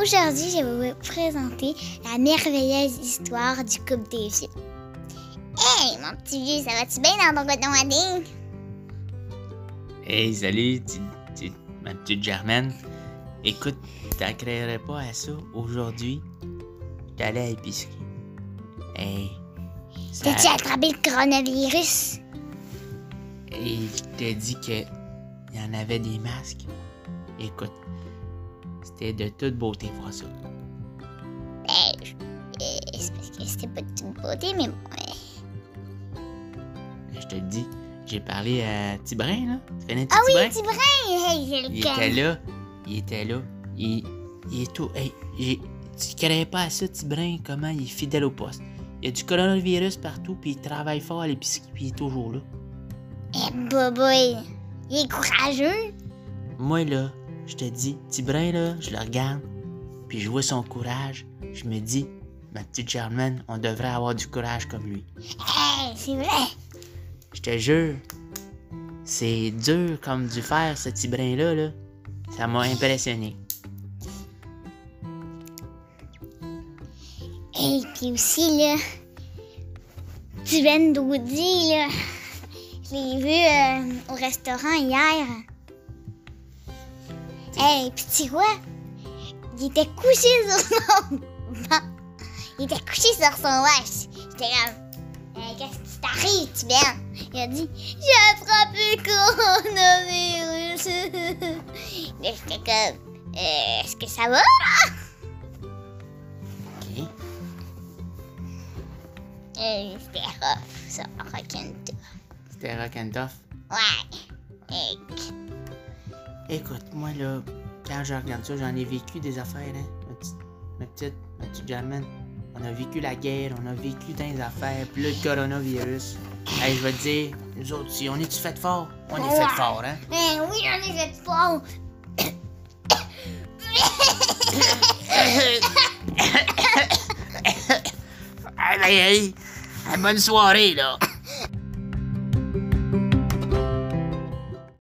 Aujourd'hui, je vais vous présenter la merveilleuse histoire du couple des vieux. Hey, mon petit vieux, ça va-tu bien dans ton coton à dingue? Hey, salut, tu, tu- ma petite Germaine. Écoute, t'accréerais pas à ça. Aujourd'hui, allé à l'épicerie. Hey. T'as-tu attrapé le coronavirus? Et je t'ai dit que y en avait des masques. Écoute, c'était de toute beauté ça. Ben, je- euh, c'est parce que c'était pas de toute beauté, mais bon. Je te le dis, j'ai parlé à Tibrin, là. Tu connais Ah oui, Tibrin? Hey, j'ai le Il était là. Il était là. Il, il est tout. Hey, j'ai- tu connais pas à ça, Tibrin, comment il est fidèle au poste. Il y a du coronavirus partout, puis il travaille fort à l'épicerie, puis il est toujours là. Eh, boboy, il est courageux. Moi, là, je te dis, Tibrin, là, je le regarde, puis je vois son courage. Je me dis, ma petite Germaine, on devrait avoir du courage comme lui. Hey, c'est vrai. Je te jure, c'est dur comme du fer, ce Tibrin-là, là. Ça m'a impressionné. Et puis aussi, là, tu viens d'Audi, là. Je l'ai vu euh, au restaurant hier. Hey, puis tu vois, il était couché sur son banc. Il était couché sur son vache. J'étais comme, Hey, qu'est-ce qui t'arrive, tu viens? Il a dit, j'ai attrapé le coronavirus. Mais j'étais comme, Euh, est-ce que ça va? OK? Euh, C'était rough, ça, raconte. C'était rock and tough. Ouais. Et Écoute, moi là, quand je regarde ça, j'en ai vécu des affaires, hein. Ma petite, ma petite, ma petite Germaine. On a vécu la guerre, on a vécu les affaires, puis le coronavirus. Hey, je vais te dire, nous autres, si on est-tu fait fort? On est fait fort, hein? Mais oui, j'en ai fait fort. Hey, hey! Hey, bonne soirée, là!